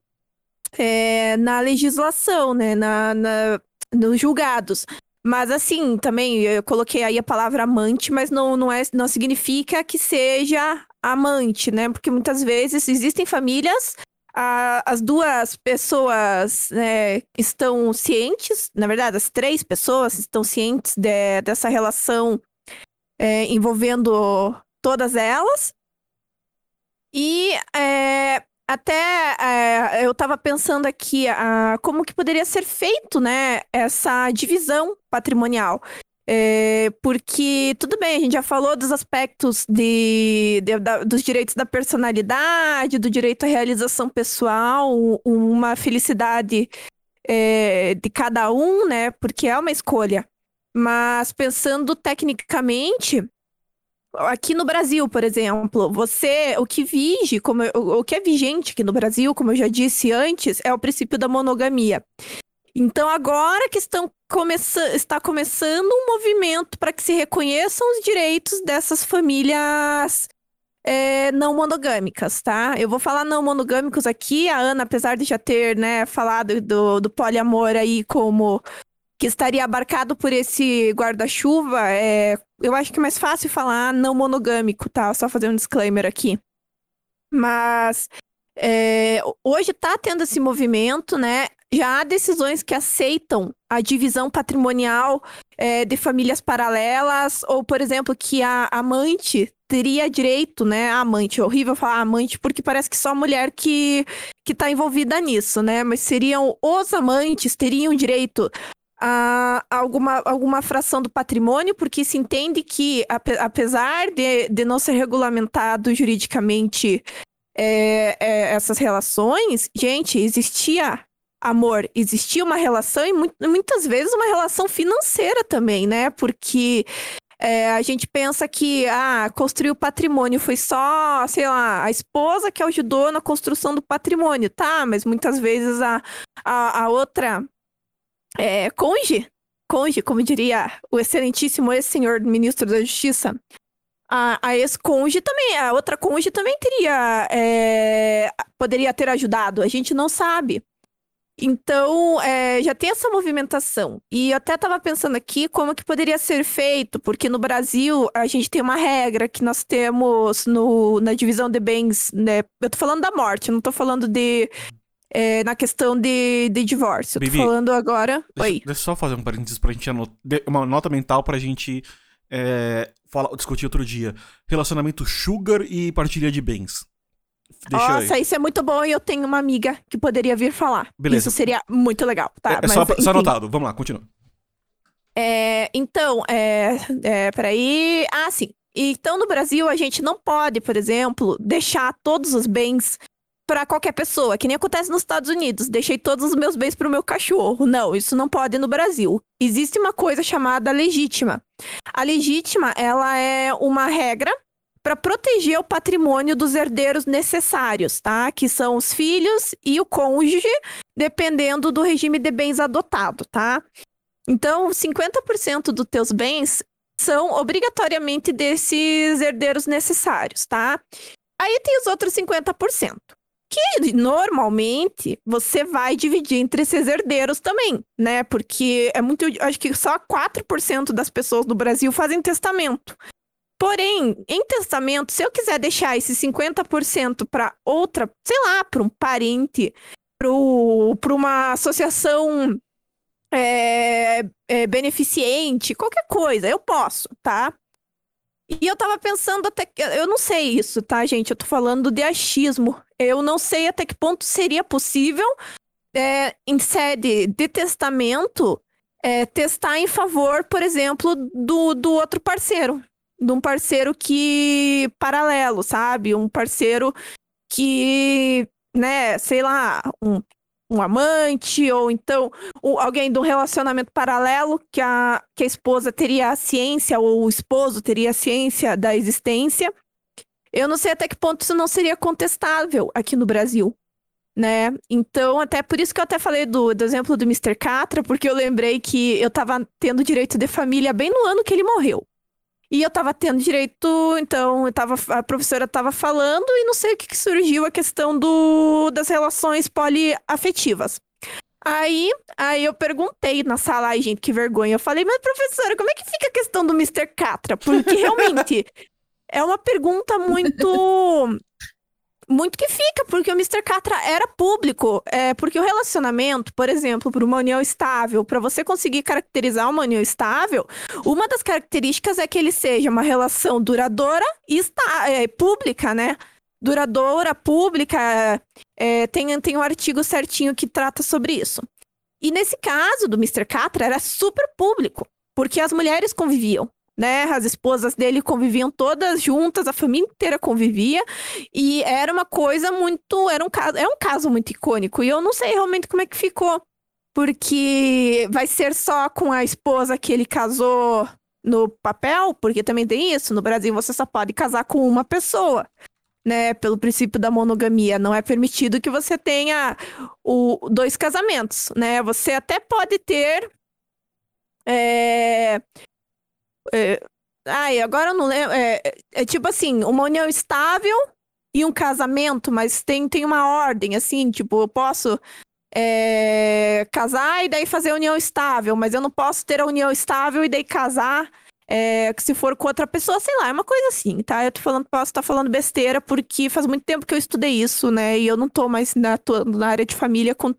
é, na legislação, né? Na, na, nos julgados. Mas assim, também eu coloquei aí a palavra amante, mas não, não, é, não significa que seja amante, né? Porque muitas vezes existem famílias a, as duas pessoas né, estão cientes, na verdade, as três pessoas estão cientes de, dessa relação é, envolvendo todas elas. E é, até é, eu estava pensando aqui a, como que poderia ser feito né, essa divisão patrimonial. É, porque, tudo bem, a gente já falou dos aspectos de, de da, dos direitos da personalidade, do direito à realização pessoal, uma felicidade é, de cada um, né? Porque é uma escolha. Mas pensando tecnicamente, aqui no Brasil, por exemplo, você, o que vige, como o, o que é vigente aqui no Brasil, como eu já disse antes, é o princípio da monogamia. Então, agora que estão está começando um movimento para que se reconheçam os direitos dessas famílias é, não monogâmicas, tá? Eu vou falar não monogâmicos aqui. A Ana, apesar de já ter né, falado do, do poliamor aí como que estaria abarcado por esse guarda-chuva, é, eu acho que é mais fácil falar não monogâmico, tá? Só fazer um disclaimer aqui. Mas é, hoje está tendo esse movimento, né? Já há decisões que aceitam a divisão patrimonial é, de famílias paralelas, ou, por exemplo, que a amante teria direito, né? A amante, é horrível falar amante, porque parece que só a mulher que, que tá envolvida nisso, né? Mas seriam os amantes, teriam direito a alguma, alguma fração do patrimônio, porque se entende que, apesar de, de não ser regulamentado juridicamente é, é, essas relações, gente, existia amor, existia uma relação e muitas vezes uma relação financeira também, né? Porque é, a gente pensa que ah, construir o patrimônio foi só, sei lá, a esposa que ajudou na construção do patrimônio, tá? Mas muitas vezes a, a, a outra é, conge, conge, como diria o excelentíssimo ex-senhor ministro da Justiça, a, a ex-conge também, a outra conge também teria, é, poderia ter ajudado, a gente não sabe. Então, é, já tem essa movimentação. E eu até estava pensando aqui como que poderia ser feito, porque no Brasil a gente tem uma regra que nós temos no, na divisão de bens, né? Eu tô falando da morte, não tô falando de. É, na questão de, de divórcio. Bibi, tô falando agora. Deixa, Oi. Deixa eu só fazer um parênteses pra gente anotar. Uma nota mental pra gente é, falar, discutir outro dia. Relacionamento sugar e partilha de bens. Deixa Nossa, isso é muito bom e eu tenho uma amiga que poderia vir falar. Beleza. Isso seria muito legal, tá? É, é só, só anotado. Vamos lá, continua. É, então, é, é, peraí. Ah, sim. Então, no Brasil, a gente não pode, por exemplo, deixar todos os bens para qualquer pessoa, que nem acontece nos Estados Unidos. Deixei todos os meus bens para o meu cachorro. Não, isso não pode no Brasil. Existe uma coisa chamada legítima. A legítima, ela é uma regra para proteger o patrimônio dos herdeiros necessários, tá? Que são os filhos e o cônjuge, dependendo do regime de bens adotado, tá? Então, 50% dos teus bens são obrigatoriamente desses herdeiros necessários, tá? Aí tem os outros 50%, que normalmente você vai dividir entre esses herdeiros também, né? Porque é muito, acho que só 4% das pessoas do Brasil fazem testamento. Porém, em testamento, se eu quiser deixar esse 50% para outra, sei lá, para um parente, para uma associação é, é, beneficente, qualquer coisa, eu posso, tá? E eu tava pensando até que. Eu não sei isso, tá, gente? Eu tô falando de achismo. Eu não sei até que ponto seria possível, é, em sede de testamento, é, testar em favor, por exemplo, do, do outro parceiro de um parceiro que paralelo, sabe? Um parceiro que, né, sei lá, um, um amante, ou então um, alguém de um relacionamento paralelo que a, que a esposa teria a ciência, ou o esposo teria a ciência da existência. Eu não sei até que ponto isso não seria contestável aqui no Brasil, né? Então, até por isso que eu até falei do, do exemplo do Mr. Catra, porque eu lembrei que eu tava tendo direito de família bem no ano que ele morreu. E eu tava tendo direito, então eu tava, a professora tava falando e não sei o que, que surgiu a questão do, das relações poliafetivas. Aí, aí eu perguntei na sala, ai gente, que vergonha. Eu falei, mas professora, como é que fica a questão do Mr. Catra? Porque realmente é uma pergunta muito muito que fica, porque o Mr. Catra era público. É, porque o relacionamento, por exemplo, para uma união estável, para você conseguir caracterizar uma união estável, uma das características é que ele seja uma relação duradoura e está, é, pública, né? Duradoura, pública. É, tem, tem um artigo certinho que trata sobre isso. E nesse caso do Mr. Catra, era super público, porque as mulheres conviviam né? As esposas dele conviviam todas juntas, a família inteira convivia, e era uma coisa muito, era um caso, é um caso muito icônico, e eu não sei realmente como é que ficou porque vai ser só com a esposa que ele casou no papel, porque também tem isso. No Brasil você só pode casar com uma pessoa, né? Pelo princípio da monogamia, não é permitido que você tenha o, dois casamentos, né? Você até pode ter é, é, ai, agora eu não lembro. É, é, tipo assim, uma união estável e um casamento, mas tem, tem uma ordem, assim, tipo, eu posso é, casar e daí fazer a união estável, mas eu não posso ter a união estável e daí casar é, se for com outra pessoa, sei lá, é uma coisa assim, tá? Eu tô falando, posso estar falando besteira porque faz muito tempo que eu estudei isso, né? E eu não tô mais na, na área de família com,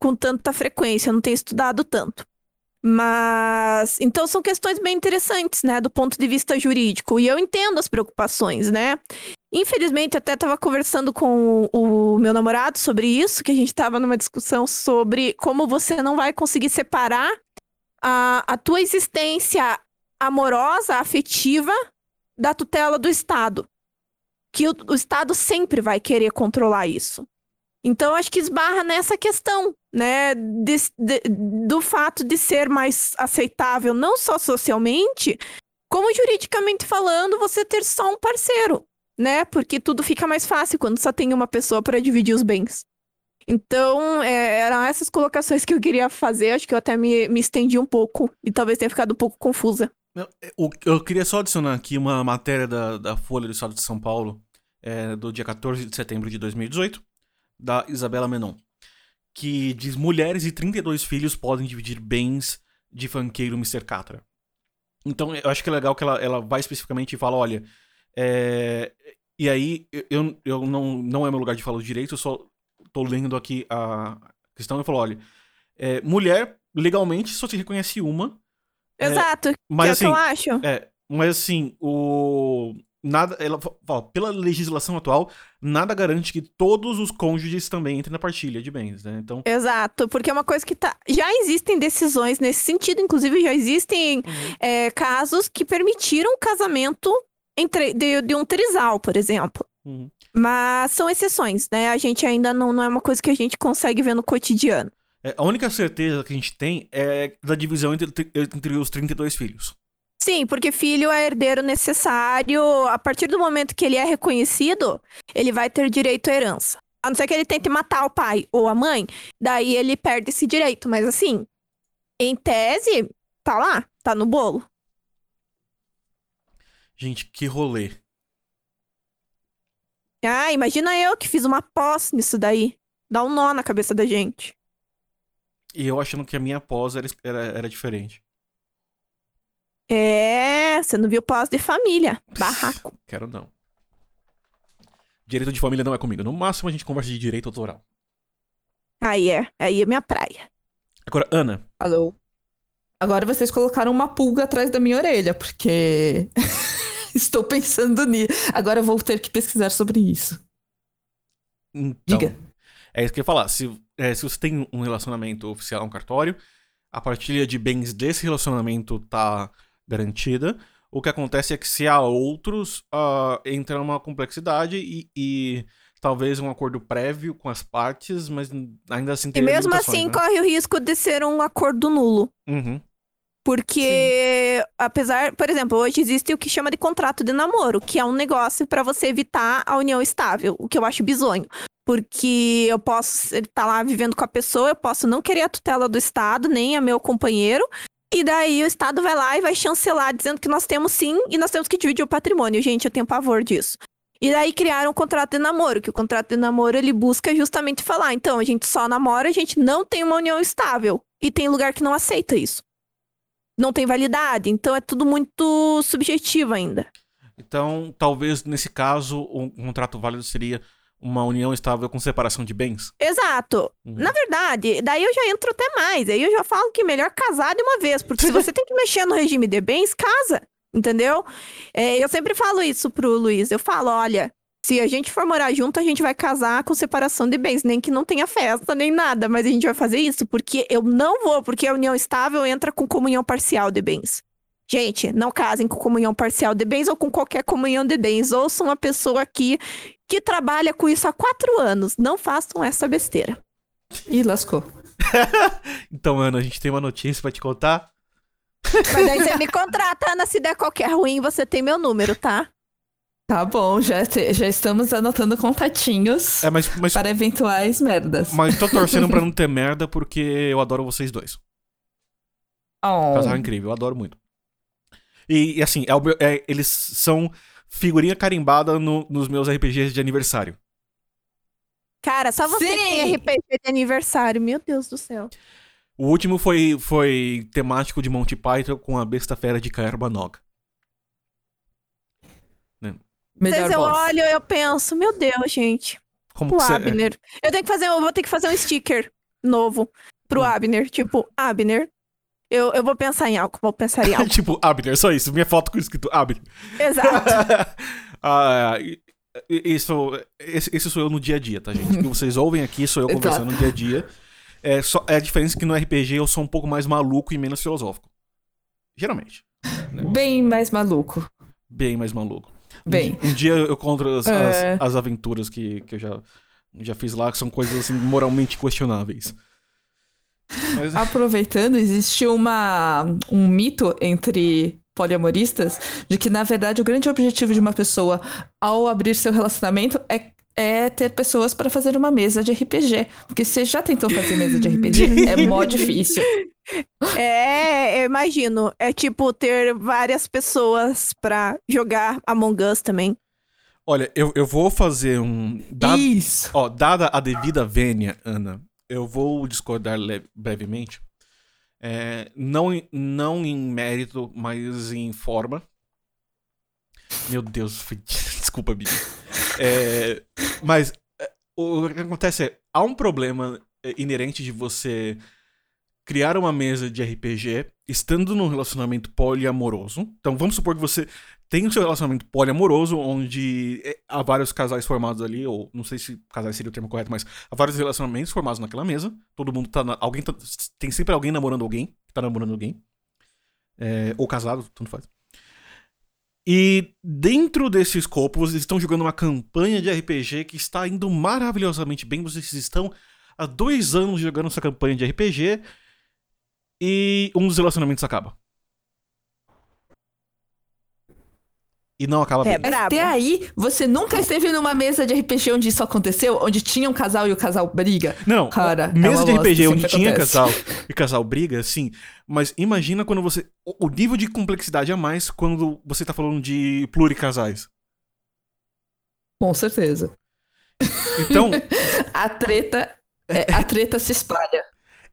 com tanta frequência, eu não tenho estudado tanto. Mas, então são questões bem interessantes, né, do ponto de vista jurídico. E eu entendo as preocupações, né? Infelizmente, até estava conversando com o meu namorado sobre isso, que a gente estava numa discussão sobre como você não vai conseguir separar a, a tua existência amorosa, afetiva, da tutela do Estado. Que o, o Estado sempre vai querer controlar isso. Então, acho que esbarra nessa questão, né, de, de, do fato de ser mais aceitável, não só socialmente, como juridicamente falando, você ter só um parceiro, né? Porque tudo fica mais fácil quando só tem uma pessoa para dividir os bens. Então, é, eram essas colocações que eu queria fazer. Acho que eu até me, me estendi um pouco e talvez tenha ficado um pouco confusa. Eu, eu queria só adicionar aqui uma matéria da, da Folha do Estado de São Paulo, é, do dia 14 de setembro de 2018 da Isabela Menon, que diz: mulheres e 32 filhos podem dividir bens de fanqueiro Mr. Catra. Então, eu acho que é legal que ela, ela vai especificamente e fala: olha, é... e aí, eu, eu não, não é meu lugar de falar direito, eu só tô lendo aqui a questão e falo: olha, é, mulher legalmente só se reconhece uma. É, Exato, é, mas, que é assim, que eu assim, acho. É, mas assim, o nada, ela fala, pela legislação atual, nada garante que todos os cônjuges também entrem na partilha de bens, né? Então... Exato, porque é uma coisa que tá. Já existem decisões nesse sentido, inclusive já existem uhum. é, casos que permitiram o casamento entre, de, de um trisal, por exemplo. Uhum. Mas são exceções, né? A gente ainda não, não é uma coisa que a gente consegue ver no cotidiano. É, a única certeza que a gente tem é da divisão entre, entre os 32 filhos. Sim, porque filho é herdeiro necessário. A partir do momento que ele é reconhecido, ele vai ter direito à herança. A não ser que ele tente matar o pai ou a mãe, daí ele perde esse direito. Mas assim, em tese, tá lá, tá no bolo. Gente, que rolê. Ah, imagina eu que fiz uma pós nisso daí. Dá um nó na cabeça da gente. E eu achando que a minha pós era, era, era diferente. É, você não viu pós de família. Barraco. Quero não. Direito de família não é comigo. No máximo a gente conversa de direito autoral. Aí é. Aí é minha praia. Agora, Ana. Alô. Agora vocês colocaram uma pulga atrás da minha orelha, porque estou pensando nisso. Agora eu vou ter que pesquisar sobre isso. Então, Diga. É isso que eu ia falar. Se, é, se você tem um relacionamento oficial, um cartório, a partilha de bens desse relacionamento tá garantida. O que acontece é que se há outros, uh, entra uma complexidade e, e, talvez um acordo prévio com as partes, mas ainda assim tem E mesmo assim né? corre o risco de ser um acordo nulo. Uhum. Porque, Sim. apesar, por exemplo, hoje existe o que chama de contrato de namoro, que é um negócio para você evitar a união estável, o que eu acho bizonho. Porque eu posso estar tá lá vivendo com a pessoa, eu posso não querer a tutela do Estado, nem a meu companheiro, e daí o Estado vai lá e vai chancelar, dizendo que nós temos sim e nós temos que dividir o patrimônio. Gente, eu tenho pavor disso. E daí criaram um contrato de namoro, que o contrato de namoro ele busca justamente falar, então, a gente só namora, a gente não tem uma união estável. E tem lugar que não aceita isso. Não tem validade, então é tudo muito subjetivo ainda. Então, talvez nesse caso, um contrato válido seria uma união estável com separação de bens? Exato. Uhum. Na verdade, daí eu já entro até mais. Aí eu já falo que melhor casar de uma vez, porque se você tem que mexer no regime de bens, casa. Entendeu? É, eu sempre falo isso pro Luiz. Eu falo, olha, se a gente for morar junto, a gente vai casar com separação de bens, nem que não tenha festa, nem nada, mas a gente vai fazer isso porque eu não vou, porque a união estável entra com comunhão parcial de bens. Gente, não casem com comunhão parcial de bens ou com qualquer comunhão de bens. Ouça uma pessoa aqui que trabalha com isso há quatro anos. Não façam essa besteira. Ih, lascou. então, Ana, a gente tem uma notícia pra te contar. Mas aí você me contrata, Ana, se der qualquer ruim, você tem meu número, tá? Tá bom, já, te- já estamos anotando contatinhos É, mas, mas, para eventuais merdas. mas tô torcendo pra não ter merda porque eu adoro vocês dois. Oh. Casal incrível, eu adoro muito. E, e assim, é é- eles são figurinha carimbada no- nos meus RPGs de aniversário. Cara, só você que Sim! tem RPG de aniversário. Meu Deus do céu. O último foi, foi temático de Monty Python com a besta fera de Kaerba Noga. Às Melhor vezes eu boss. olho e eu penso, meu Deus, gente. Como O que você... Abner. Eu tenho que fazer, eu vou ter que fazer um sticker novo pro Hum. Abner. Tipo, Abner. Eu, eu vou pensar em algo, vou pensar em algo. tipo, Abner, só isso. Minha foto com escrito Abner. Exato. Ah, isso, esse, esse sou eu no dia a dia, tá, gente? O que vocês ouvem aqui sou eu conversando no dia a dia. É, só, é a diferença que no RPG eu sou um pouco mais maluco e menos filosófico. Geralmente. Bem mais maluco. Bem mais maluco. Bem. Um dia eu conto as, É. as, as aventuras que, que eu já, já fiz lá, que são coisas assim, moralmente questionáveis. Mas, Aproveitando, existe uma, um mito entre poliamoristas de que, na verdade, o grande objetivo de uma pessoa ao abrir seu relacionamento é, é ter pessoas para fazer uma mesa de RPG. Porque você já tentou fazer mesa de RPG? é mó difícil. É, eu imagino. É tipo ter várias pessoas pra jogar Among Us também. olha, eu, eu vou fazer um. Dado, Isso. ó, dada a devida vênia, Ana, eu vou discordar brevemente. É, não, não em mérito, mas em forma. Meu Deus, foi... desculpa, Bibi. É, mas é, o que acontece é, há um problema é, inerente de você criar uma mesa de RPG estando num relacionamento poliamoroso. Então vamos supor que você tem o seu relacionamento poliamoroso, onde é, há vários casais formados ali, ou não sei se casais seria o termo correto, mas há vários relacionamentos formados naquela mesa. Todo mundo tá. Na, alguém tá- tem sempre alguém namorando alguém, que tá namorando alguém. É, ou casado, tanto faz. E dentro desse escopo, vocês estão jogando uma campanha de RPG que está indo maravilhosamente bem. Vocês estão há dois anos jogando essa campanha de RPG e um dos relacionamentos acaba. E não acaba É, bem. Até aí, você nunca esteve numa mesa de RPG onde isso aconteceu? Onde tinha um casal e o casal briga? Não, Cara, é mesa de bosta, RPG onde tinha acontece. casal e casal briga, sim. Mas imagina quando você. O nível de complexidade a mais quando você tá falando de pluricasais. Com certeza. Então, A treta, é, a treta se espalha.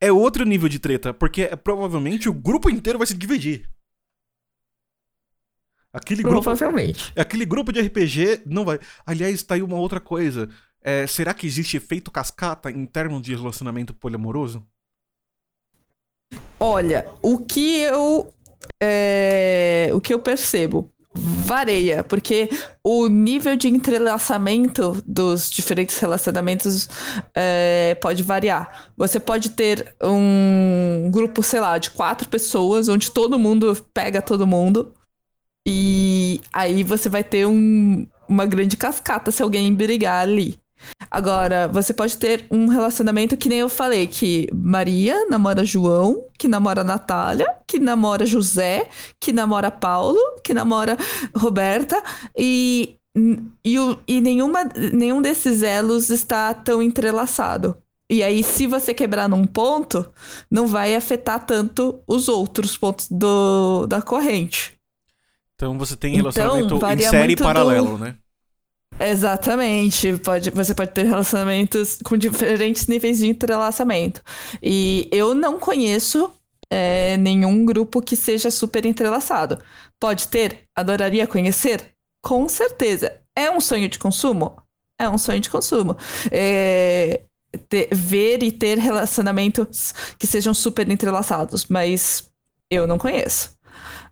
é outro nível de treta, porque é, provavelmente o grupo inteiro vai se dividir. Aquele grupo, Provavelmente. aquele grupo de RPG não vai. Aliás, tá aí uma outra coisa. É, será que existe efeito cascata em termos de relacionamento poliamoroso? Olha, o que eu. é, o que eu percebo varia, porque o nível de entrelaçamento dos diferentes relacionamentos é, pode variar. Você pode ter um grupo, sei lá, de quatro pessoas, onde todo mundo pega todo mundo, e aí você vai ter um- uma grande cascata se alguém brigar ali. Agora, você pode ter um relacionamento que nem eu falei, que Maria namora João, que namora Natália, que namora José, que namora Paulo, que namora Roberta, e, e, e nenhuma, nenhum desses elos está tão entrelaçado. E aí, se você quebrar num ponto, não vai afetar tanto os outros pontos do, da corrente. Então você tem Então, relacionamento em varia série muito do- paralelo, né? Exatamente. Pode, você pode ter relacionamentos com diferentes níveis de entrelaçamento. E eu não conheço é, nenhum grupo que seja super entrelaçado. Pode ter? Adoraria conhecer? Com certeza. É um sonho de consumo? É um sonho de consumo. É, ter- ver e ter relacionamentos que sejam super entrelaçados, mas eu não conheço.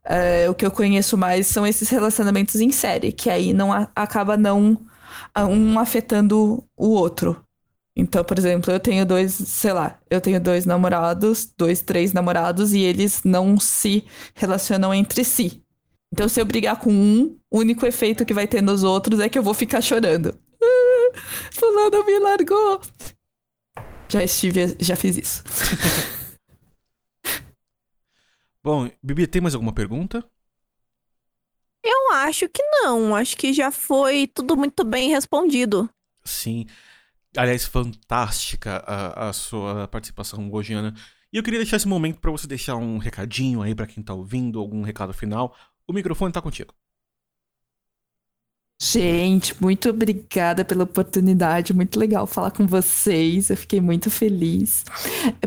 É, o que eu conheço mais são esses relacionamentos em série, que aí não a- acaba não a- um afetando o outro. Então, por exemplo, eu tenho dois, sei lá, eu tenho dois namorados, dois, três namorados, e eles não se relacionam entre si. Então, se eu brigar com um, o único efeito que vai ter nos outros é que eu vou ficar chorando. Ah, fulano me largou. Já estive, já fiz isso. Bom, Bibi, tem mais alguma pergunta? Eu acho que não. Acho que já foi tudo muito bem respondido. Sim. Aliás, fantástica a, a sua participação hoje, Ana. E eu queria deixar esse momento para você deixar um recadinho aí para quem tá ouvindo, algum recado final. O microfone tá contigo. Gente, muito obrigada pela oportunidade. Muito legal falar com vocês. Eu fiquei muito feliz.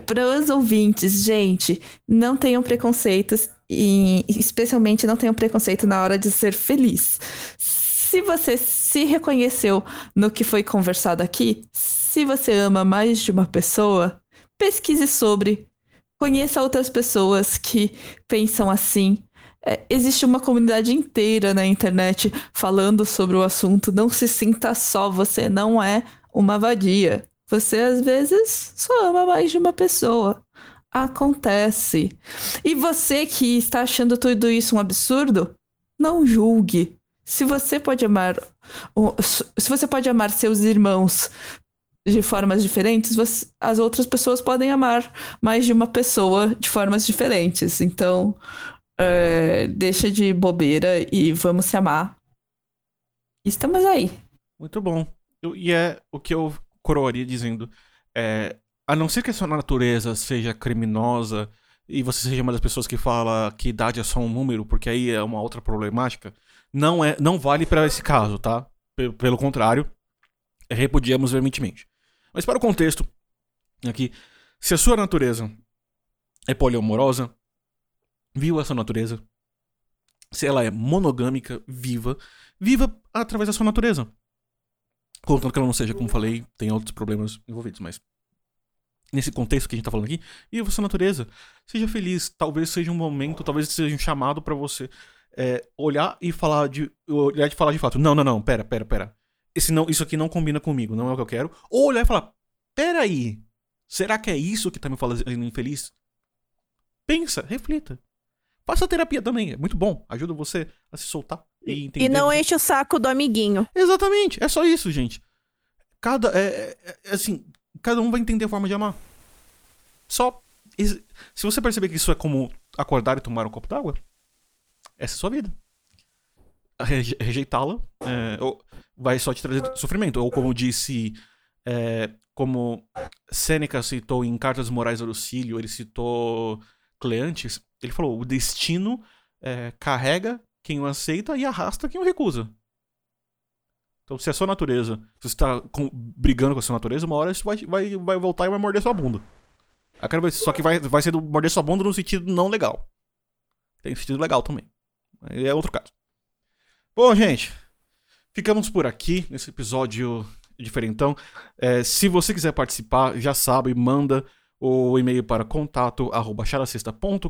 Para os ouvintes, gente, não tenham preconceitos e especialmente não tenham preconceito na hora de ser feliz. Se você se reconheceu no que foi conversado aqui, se você ama mais de uma pessoa, pesquise sobre, conheça outras pessoas que pensam assim. É, existe uma comunidade inteira na internet falando sobre o assunto. Não se sinta só, você não é uma vadia. Você às vezes só ama mais de uma pessoa. Acontece. E você que está achando tudo isso um absurdo, não julgue. Se você pode amar, se você pode amar seus irmãos de formas diferentes, você, as outras pessoas podem amar mais de uma pessoa de formas diferentes. Então, é, deixa de bobeira e vamos se amar. Estamos aí. Muito bom. E é o que eu coroaria dizendo. É, a não ser que a sua natureza seja criminosa e você seja uma das pessoas que fala que idade é só um número, porque aí é uma outra problemática, não é, não vale para esse caso, tá? Pelo, pelo contrário, repudiamos veementemente. Mas para o contexto aqui, se a sua natureza é poliamorosa, viu essa natureza. Se ela é monogâmica, viva, viva através da sua natureza. Contanto que ela não seja, como falei, tem outros problemas envolvidos, mas nesse contexto que a gente tá falando aqui, viva a sua natureza. Seja feliz. Talvez seja um momento, talvez seja um chamado para você é, olhar e falar de. Olhar e falar de fato. Não, não, não, pera, pera, pera. Esse não, isso aqui não combina comigo, não é o que eu quero. Ou olhar e falar, pera aí. Será que é isso que tá me fazendo infeliz? Pensa, reflita. Faça terapia também, é muito bom. Ajuda você a se soltar e entender. E não enche o saco do amiguinho. Exatamente, é só isso, gente. Cada. É, é, é, assim, cada um vai entender a forma de amar. Só. Se você perceber que isso é como acordar e tomar um copo d'água, essa é a sua vida. Rejeitá-la é, vai só te trazer sofrimento. Ou como disse. É, como Sêneca citou em Cartas Morais do Lucílio, ele citou Cleantes, ele falou: o destino é, carrega quem o aceita e arrasta quem o recusa. Então, se é sua natureza, se você está com, brigando com a sua natureza, uma hora isso vai, vai, vai voltar e vai morder sua bunda. Só que vai, vai ser do morder sua bunda no sentido não legal. Tem sentido legal também. É outro caso. Bom, gente, ficamos por aqui nesse episódio diferentão. É, se você quiser participar, já sabe, manda o e-mail para contato@characista.com.br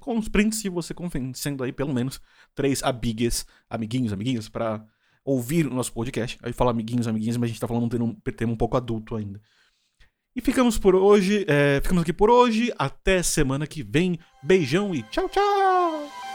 com os prints se você convencendo aí pelo menos três amigas, amiguinhos, amiguinhas para ouvir o nosso podcast. Aí fala amiguinhos, amiguinhas, mas a gente tá falando um termo um pouco adulto ainda. E ficamos por hoje, é, ficamos aqui por hoje. Até semana que vem. Beijão e tchau, tchau!